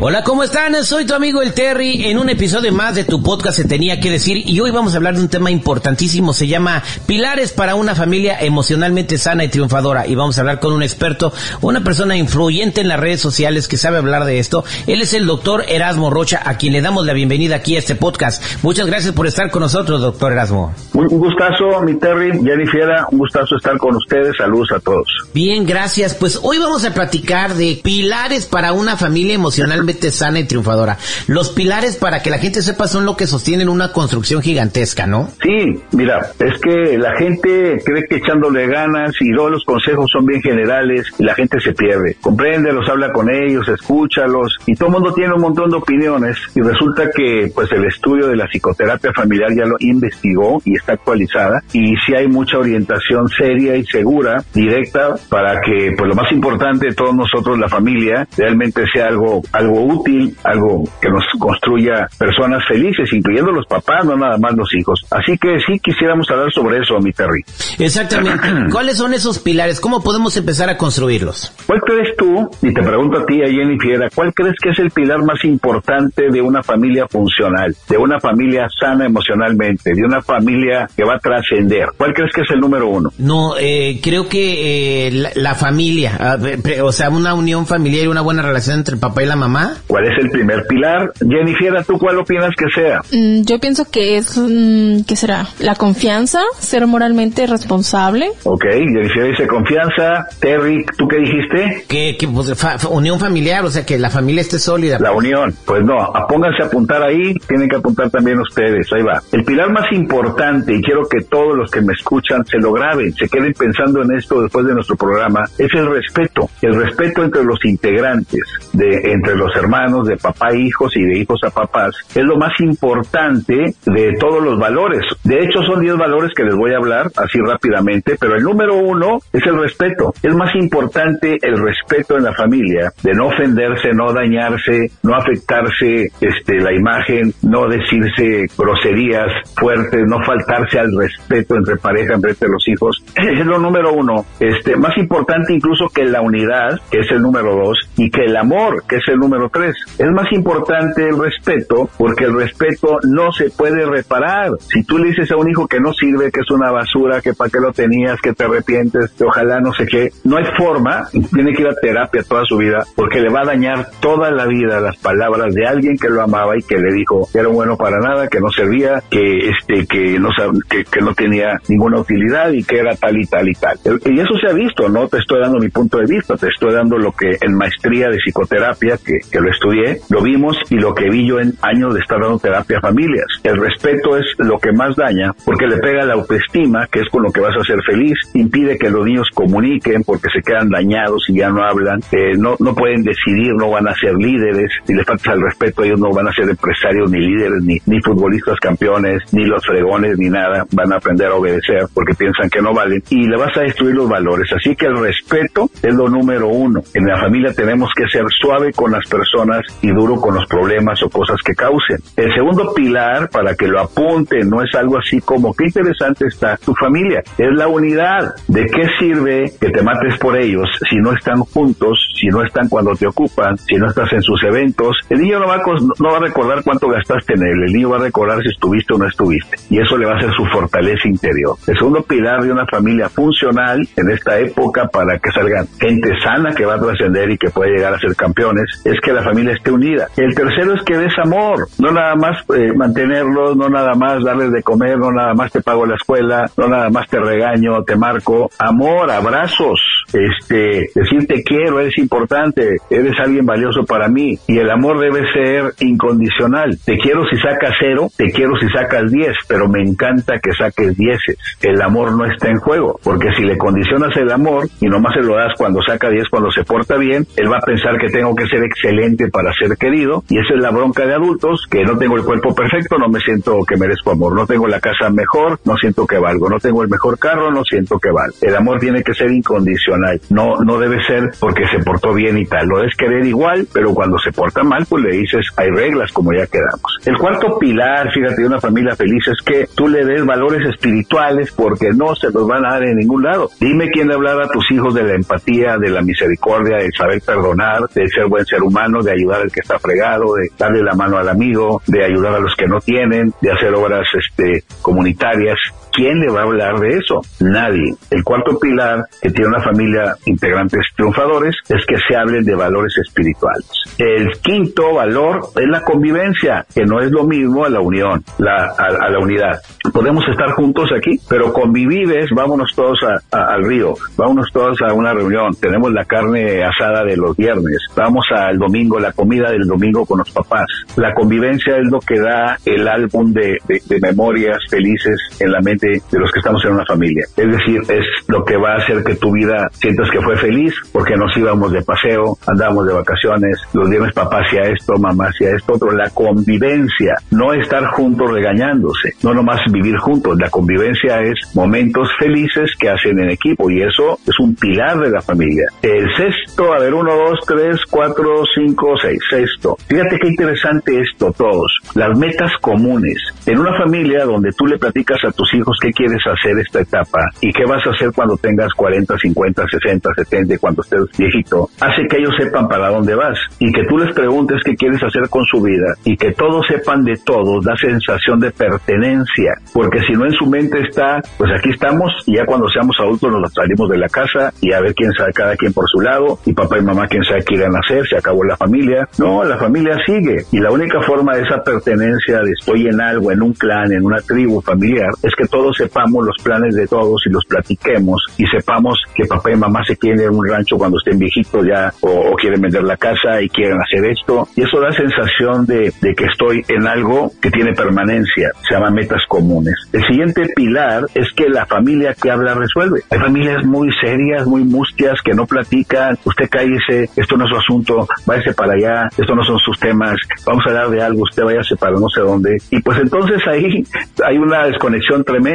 Hola, ¿cómo están? Soy tu amigo el Terry en un episodio más de tu podcast Se tenía que decir y hoy vamos a hablar de un tema importantísimo, se llama Pilares para una familia emocionalmente sana y triunfadora y vamos a hablar con un experto, una persona influyente en las redes sociales que sabe hablar de esto. Él es el doctor Erasmo Rocha, a quien le damos la bienvenida aquí a este podcast. Muchas gracias por estar con nosotros, doctor Erasmo. Un gustazo, mi Terry, Jennifer, un gustazo estar con ustedes. Saludos a todos. Bien, gracias. Pues hoy vamos a platicar de pilares para una familia emocionalmente sana y triunfadora. Los pilares, para que la gente sepa, son lo que sostienen una construcción gigantesca, ¿no? Sí, mira, es que la gente cree que echándole ganas y luego los consejos son bien generales y la gente se pierde. Compréndelos, habla con ellos, escúchalos y todo el mundo tiene un montón de opiniones y resulta que pues el estudio de la psicoterapia familiar ya lo investigó y está actualizada y sí hay mucha orientación seria y segura, directa, para que pues lo más importante de todos nosotros, la familia, realmente sea algo, algo útil, algo que nos construya personas felices, incluyendo los papás, no nada más los hijos. Así que sí quisiéramos hablar sobre eso, mi Terry. Exactamente. ¿Cuáles son esos pilares? ¿Cómo podemos empezar a construirlos? ¿Cuál crees tú, y te pregunto a ti, a Jenny Fiera, cuál crees que es el pilar más importante de una familia funcional, de una familia sana emocionalmente, de una familia que va a trascender? ¿Cuál crees que es el número uno? No, eh, creo que eh, la, la, familia, o sea, una unión familiar y una buena relación entre el papá y la mamá. ¿Cuál es el primer pilar? Jennifer, ¿tú cuál opinas que sea? Mm, yo pienso que es, mm, ¿qué será? La confianza, ser moralmente responsable. Ok, Jennifer dice confianza. Terry, ¿tú qué dijiste? Que, que pues, fa, unión familiar, o sea, que la familia esté sólida. La unión, pues no, pónganse a apuntar ahí, tienen que apuntar también ustedes, ahí va. El pilar más importante, y quiero que todos los que me escuchan se lo graben, se queden pensando en esto después de nuestro programa, es el respeto, el respeto entre los integrantes, de entre los hermanos, de papá a hijos y de hijos a papás, es lo más importante de todos los valores. De hecho, son 10 valores que les voy a hablar así rápidamente, pero el número uno es el respeto. Es más importante el respeto en la familia, de no ofenderse, no dañarse, no afectarse este, la imagen, no decirse groserías fuertes, no faltarse al respeto entre pareja, entre los hijos. Es lo número uno. Este, más importante incluso que la unidad, que es el número dos, y que el amor, que es el número tres. Es más importante el respeto porque el respeto no se puede reparar. Si tú le dices a un hijo que no sirve, que es una basura, que para qué lo tenías, que te arrepientes, que ojalá no sé qué, no hay forma, tiene que ir a terapia toda su vida porque le va a dañar toda la vida las palabras de alguien que lo amaba y que le dijo que era bueno para nada, que no servía, que este que no que, que no tenía ninguna utilidad y que era tal y tal y tal. Y eso se ha visto, no te estoy dando mi punto de vista, te estoy dando lo que en maestría de psicoterapia que, que lo estudié, lo vimos y lo que vi yo en años de estar dando terapia a familias. El respeto es lo que más daña porque le pega la autoestima, que es con lo que vas a ser feliz, impide que los niños comuniquen porque se quedan dañados y ya no hablan, eh, no, no pueden decidir, no van a ser líderes, si les falta el respeto ellos no van a ser empresarios ni líderes, ni, ni futbolistas campeones, ni los fregones, ni nada, van a aprender a obedecer porque piensan que no valen y le vas a destruir los valores. Así que el respeto es lo número uno. En la familia tenemos que ser suave con las personas y duro con los problemas o cosas que causen. El segundo pilar, para que lo apunten, no es algo así como, qué interesante está tu familia, es la unidad. ¿De qué sirve que te mates por ellos si no están juntos, si no están cuando te ocupan, si no estás en sus eventos? El niño no va, a, no va a recordar cuánto gastaste en él, el niño va a recordar si estuviste o no estuviste. Y eso le va a ser su fortaleza interior. El segundo pilar de una familia funcional en esta época para que salgan gente sana que va a trascender y que puede llegar a ser campeones, es que la familia esté unida. El tercero es que des amor, no nada más eh, mantenerlos, no nada más darles de comer, no nada más te pago la escuela, no nada más te regaño, te marco. Amor, abrazos, este, decir te quiero, eres importante, eres alguien valioso para mí. Y el amor debe ser incondicional. Te quiero si sacas cero, te quiero si sacas diez, pero me encanta que saques dieces. El amor no está en juego, porque si le condicionas el amor y nomás se lo das cuando saca diez, cuando se porta bien, él va a pensar que tengo que ser excelente para ser querido. Y esa es la bronca de adultos, que no tengo el cuerpo perfecto, no me siento que merezco amor. No tengo la casa mejor, no siento que valgo. No tengo el mejor carro, no siento que valgo. El amor tiene que ser incondicional. No, no debe ser porque se portó bien y tal. Lo es querer igual, pero cuando se porta mal, pues le dices, hay reglas como ya quedamos. El cuarto pilar, fíjate, de una familia feliz es que tú le des valores espirituales porque no se los van a dar en ningún lado. Dime quién le hablar a tus hijos de la empatía, de la misericordia, de saber perdonar, de ser buen ser humano, de ayudar al que está fregado, de darle la mano al amigo, de ayudar a los que no tienen, de hacer obras este, comunitarias. ¿Quién le va a hablar de eso? Nadie. El cuarto pilar que tiene una familia integrantes triunfadores es que se hablen de valores espirituales. El quinto valor es la convivencia, que no es lo mismo a la unión, a, la unidad. Podemos estar juntos aquí, pero convivives, vámonos todos al río, vámonos todos a una reunión, tenemos la carne asada de los viernes, vamos al domingo, la comida del domingo con los papás. La convivencia es lo que da el álbum de memorias felices en la mente de los que estamos en una familia. Es decir, es lo que va a hacer que tu vida sientas que fue feliz porque nos íbamos de paseo, andábamos de vacaciones, los viernes papá hacía esto, mamá hacía esto, otro. La convivencia, no estar juntos regañándose, no nomás vivir juntos. La convivencia es momentos felices que hacen en equipo y eso es un pilar de la familia. El sexto, a ver, uno, dos, tres, cuatro, cinco, seis. Sexto. Fíjate qué interesante esto, todos. Las metas comunes. En una familia donde tú le platicas a tus hijos qué quieres hacer esta etapa y qué vas a hacer cuando tengas 40, 50, 60, 70, cuando estés viejito, hace que ellos sepan para dónde vas. Y que tú les preguntes qué quieres hacer con su vida. Y que todos sepan de todos, da sensación de pertenencia, porque si no en su mente está, pues aquí estamos. Y ya cuando seamos adultos nos salimos de la casa y a ver quién sabe cada quien por su lado. Y papá y mamá quién sabe qué irán a hacer, se acabó la familia. No, la familia sigue. Y la única forma de esa pertenencia de estoy en algo, en un clan, en una tribu familiar, es que todos sepamos los planes de todos y los platiquemos y sepamos que papá y mamá se quieren a un rancho cuando estén viejitos ya o, quieren vender la casa y quieren hacer esto. Y eso da sensación de, de que estoy en algo que tiene permanencia, se llama metas comunes. El siguiente pilar es que la familia que habla resuelve. Hay familias muy serias, muy mustias, que no platican, usted cállese, esto no es su asunto, váyase para allá, esto no son sus temas, vamos a hablar de algo, usted váyase para no sé dónde. Y pues entonces ahí hay una desconexión tremenda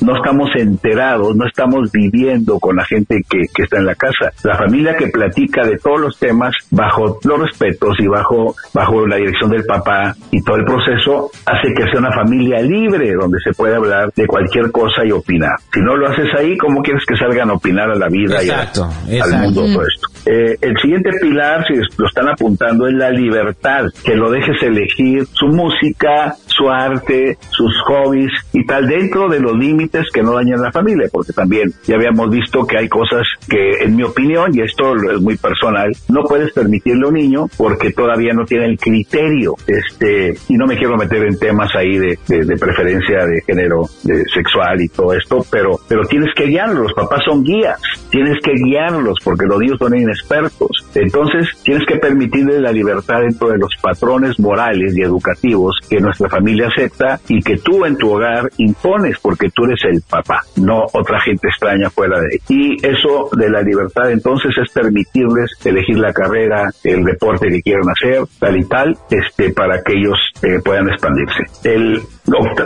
no estamos enterados, no estamos viviendo con la gente que, que, está en la casa. La familia que platica de todos los temas bajo los respetos y bajo, bajo la dirección del papá y todo el proceso hace que sea una familia libre donde se puede hablar de cualquier cosa y opinar. Si no lo haces ahí, ¿cómo quieres que salgan a opinar a la vida y al mundo todo esto? Eh, el siguiente pilar, si lo están apuntando, es la libertad, que lo dejes elegir su música, su arte, sus hobbies y tal dentro de los límites que no dañan a la familia, porque también ya habíamos visto que hay cosas que, en mi opinión, y esto es muy personal, no puedes permitirle a un niño porque todavía no tiene el criterio, este, y no me quiero meter en temas ahí de, de, preferencia de género de sexual y todo esto, pero, pero tienes que guiarlos, los papás son guías, tienes que guiarlos porque los niños son inexpertos, entonces tienes que permitirle la libertad dentro de los patrones morales y educativos que nuestra familia acepta y que tú en tu hogar impones porque tú eres el papá, no otra gente extraña fuera de ahí. Y eso de la libertad entonces es permitirles elegir la carrera, el deporte que quieran hacer, tal y tal, este, para que ellos eh, puedan expandirse. El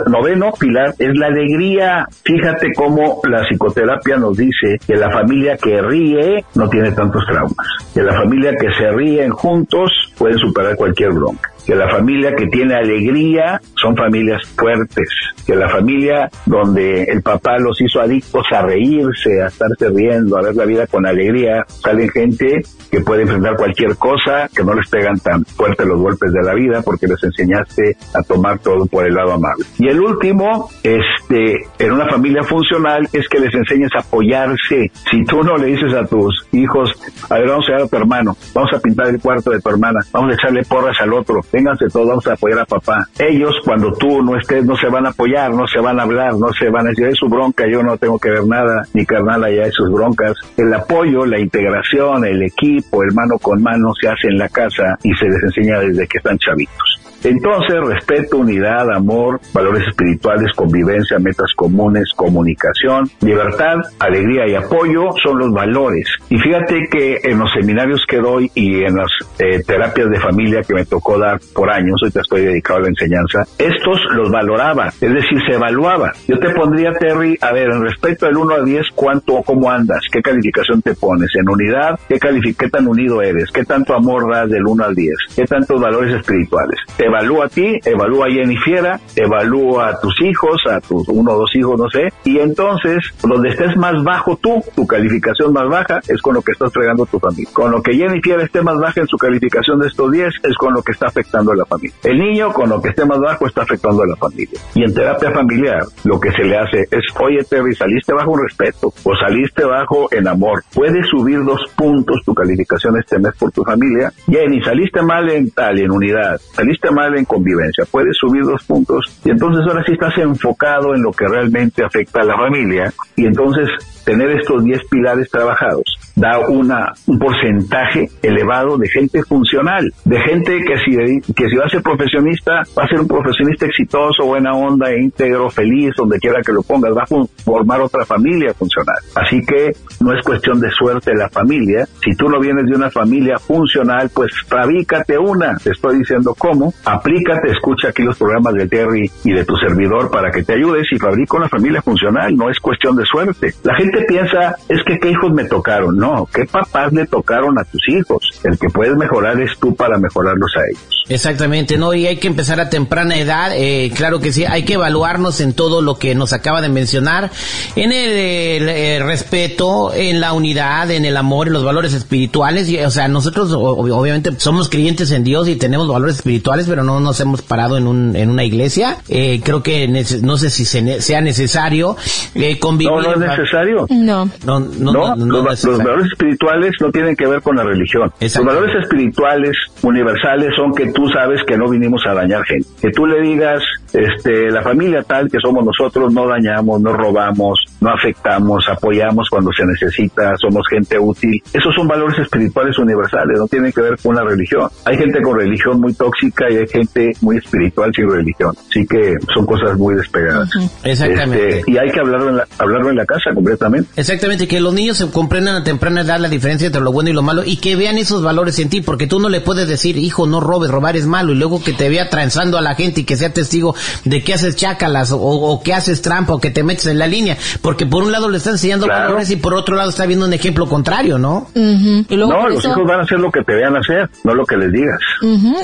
noveno pilar es la alegría. Fíjate cómo la psicoterapia nos dice que la familia que ríe no tiene tantos traumas, que la familia que se ríen juntos puede superar cualquier bronca. Que la familia que tiene alegría son familias fuertes, que la familia donde el papá los hizo adictos a reírse, a estarse riendo, a ver la vida con alegría, salen gente que puede enfrentar cualquier cosa, que no les pegan tan fuerte los golpes de la vida porque les enseñaste a tomar todo por el lado amable. Y el último, este, en una familia funcional es que les enseñes a apoyarse. Si tú no le dices a tus hijos, a ver, vamos a ir a tu hermano, vamos a pintar el cuarto de tu hermana, vamos a echarle porras al otro, vénganse todos, vamos a apoyar a papá. Ellos, cuando tú no estés, no se van a apoyar, no se van a hablar, no se van a decir, es su bronca, yo no tengo que ver nada, mi carnal allá es sus broncas. El apoyo, la integración, el equipo, el mano con mano se hace en la casa y se les enseña desde que están chavitos. Entonces, respeto, unidad, amor, valores espirituales, convivencia, metas comunes, comunicación, libertad, alegría y apoyo son los valores. Y fíjate que en los seminarios que doy y en las eh, terapias de familia que me tocó dar por años, te estoy dedicado a la enseñanza, estos los valoraba, es decir, se evaluaba. Yo te pondría, Terry, a ver, en respecto del 1 a 10, ¿cuánto o cómo andas? ¿Qué calificación te pones? En unidad, ¿qué, ¿qué tan unido eres? ¿Qué tanto amor das del 1 al 10? ¿Qué tantos valores espirituales? Ti, evalúa a Jenny Fiera, evalúa a tus hijos, a tus uno o dos hijos, no sé, y entonces, donde estés más bajo tú, tu calificación más baja, es con lo que estás fregando tu familia. Con lo que Jenny Fiera esté más baja en su calificación de estos 10, es con lo que está afectando a la familia. El niño, con lo que esté más bajo, está afectando a la familia. Y en terapia familiar, lo que se le hace es, oye, Terry, saliste bajo un respeto, o saliste bajo en amor. Puedes subir dos puntos tu calificación este mes por tu familia. Jenny, saliste mal en tal, en unidad, saliste mal en convivencia. Puedes subir dos puntos y entonces ahora sí estás enfocado en lo que realmente afecta a la familia y entonces tener estos 10 pilares trabajados da una, un porcentaje elevado de gente funcional, de gente que si, que si va a ser profesionista, va a ser un profesionista exitoso, buena onda, íntegro, feliz, donde quiera que lo pongas, va a formar otra familia funcional. Así que no es cuestión de suerte la familia. Si tú no vienes de una familia funcional, pues fabrícate una. Te estoy diciendo cómo. Aplícate, escucha aquí los programas de Terry y de tu servidor para que te ayudes y fabrica una familia funcional. No es cuestión de suerte. La gente piensa, es que qué hijos me tocaron. No, qué papás le tocaron a tus hijos. El que puedes mejorar es tú para mejorarlos a ellos. Exactamente, ¿no? Y hay que empezar a temprana edad. Eh, claro que sí, hay que evaluarnos en todo lo que nos acaba de mencionar. En el, respeto, en la unidad, en el amor, en los valores espirituales. Y, o sea, nosotros obviamente somos creyentes en Dios y tenemos valores espirituales, pero no nos hemos parado en, un, en una iglesia. Eh, creo que no sé si sea necesario eh, convivir. No, no es necesario. No. No, no, no, los, valores espirituales no tienen que ver con la religión. Los valores espirituales universales son que tú sabes que no vinimos a dañar gente. Que tú le digas, este, la familia tal que somos nosotros, no dañamos, no robamos, no afectamos, apoyamos cuando se necesita, somos gente útil. Esos son valores espirituales universales, no tienen que ver con la religión. Hay gente con religión muy tóxica y hay gente muy espiritual sin religión. Así que son cosas muy despegadas. Exactamente. Este, y hay que hablarlo en, la, hablarlo en la casa completamente. Exactamente, que los niños se comprendan a temprana edad la diferencia entre lo bueno y lo malo y que vean esos valores en ti, porque tú no le puedes decir, hijo, no robes, robar es malo, y luego que te vea transando a la gente y que sea testigo de que haces chácalas o, que haces trampa o que te metes en la línea, porque por un lado le está enseñando valores y por otro lado está viendo un ejemplo contrario, ¿no? y luego no, los hijos van a hacer lo que te vean hacer, no lo que les digas.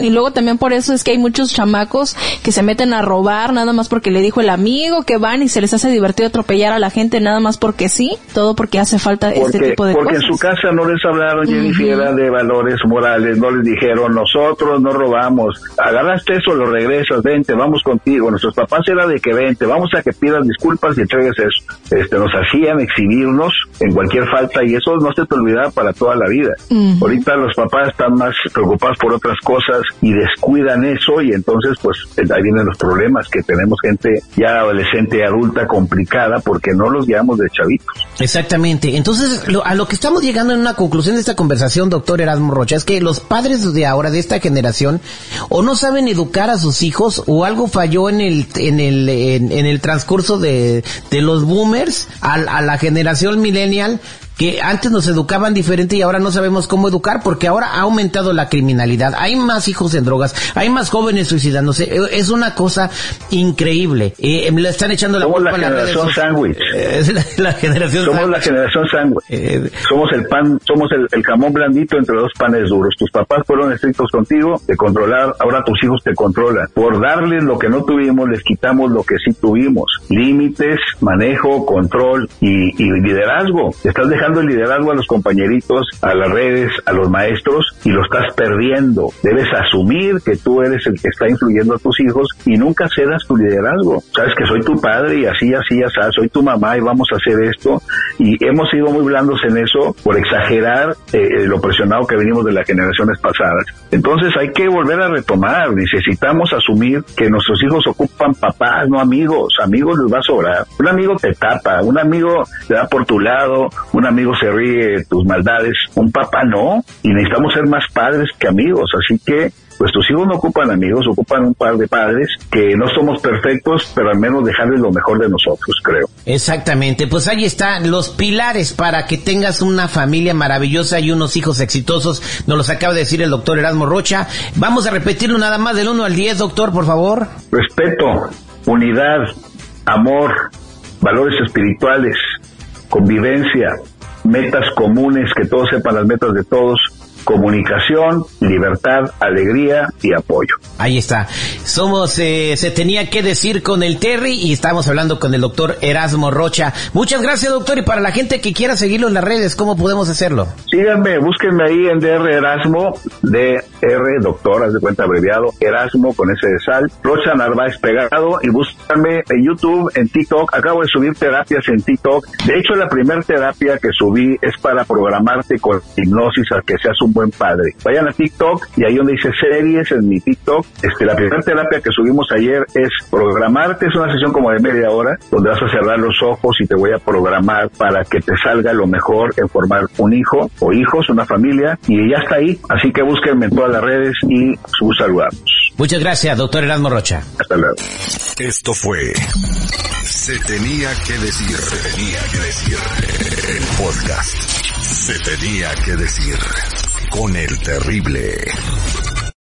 Y luego también por eso es que hay muchos chamacos que se meten a robar nada más porque le dijo el amigo que van y se les hace divertido atropellar a la gente nada más porque sí, todo porque hace falta este tipo de porque cosas. Porque en su casa no les hablaron, Jennifer, de valores morales, no les dijeron, nosotros no robamos, agarraste eso, lo regresas, vente, vamos contigo. Nuestros papás era de que vente, vamos a que pidas disculpas y entregues eso. Este, nos hacían exhibirnos en cualquier falta y eso no se te olvida para toda la vida. Ahorita los papás están más preocupados por otras cosas y descuidan eso y entonces pues ahí vienen los problemas que tenemos gente ya adolescente, adulta, complicada porque no los guiamos de chavitos. Exactamente. Entonces, a lo que estamos llegando en una conclusión de esta conversación, doctor Erasmo Rocha, es que los padres de ahora, de esta generación, o no saben educar a sus hijos, o algo falló en el, en el, en, el transcurso de, de los boomers a, a la generación millennial, que antes nos educaban diferente y ahora no sabemos cómo educar porque ahora ha aumentado la criminalidad, hay más hijos en drogas, hay más jóvenes suicidándose, eh, es una cosa increíble. Eh, le están echando la Somos culpa la generación sándwich. Eh, la, la generación Somos la generación sándwich. Eh, Somos el pan, somos el, el jamón blandito entre dos panes duros. Tus papás fueron estrictos contigo, de controlar, ahora tus hijos te controlan. Por darles lo que no tuvimos, les quitamos lo que sí tuvimos. Límites, manejo, control y, y liderazgo. Estás dejando el liderazgo a los compañeritos, a las redes, a los maestros y lo estás perdiendo. Debes asumir que tú eres el que está influyendo a tus hijos y nunca cedas tu liderazgo. Sabes que soy tu padre y así, así, así, soy tu mamá y vamos a hacer esto. Y hemos sido muy blandos en eso por exagerar eh, lo presionado que venimos de las generaciones pasadas. Entonces hay que volver a retomar. Necesitamos asumir que nuestros hijos ocupan papás, no amigos. Amigos les va a sobrar. Un amigo te tapa, un amigo te da por tu lado, un amigo se ríe de tus maldades, un papá no. Y necesitamos ser más padres que amigos. Así que pues tus hijos no ocupan amigos, ocupan un par de padres que no somos perfectos, pero al menos dejarles lo mejor de nosotros, creo. Exactamente, pues ahí están los pilares para que tengas una familia maravillosa y unos hijos exitosos. Nos los acaba de decir el doctor Erasmo Rocha. Vamos a repetirlo nada más del 1 al 10, doctor, por favor. Respeto, unidad, amor, valores espirituales, convivencia, metas comunes, que todos sepan las metas de todos, comunicación, libertad, alegría y apoyo. Ahí está. Somos, eh, se tenía que decir con el Terry y estamos hablando con el doctor Erasmo Rocha. Muchas gracias, doctor. Y para la gente que quiera seguirlo en las redes, ¿cómo podemos hacerlo? Síganme, búsquenme ahí en DR Erasmo, DR, doctor, haz de cuenta abreviado, Erasmo con ese de sal, Rocha Narváez pegado y búsquenme en YouTube, en TikTok. Acabo de subir terapias en TikTok. De hecho, la primera terapia que subí es para programarte con hipnosis a que seas un buen padre. Vayan a TikTok y ahí donde dice series en mi TikTok, este, la primera terapia que subimos ayer es programarte, es una sesión como de media hora, donde vas a cerrar los ojos y te voy a programar para que te salga lo mejor en formar un hijo o hijos, una familia, y ya está ahí. Así que búsquenme en todas las redes y sus saludamos. Muchas gracias, doctor Erasmo Rocha. Hasta luego. Esto fue Se tenía que decir, se tenía que decir el podcast. Se tenía que decir con el terrible.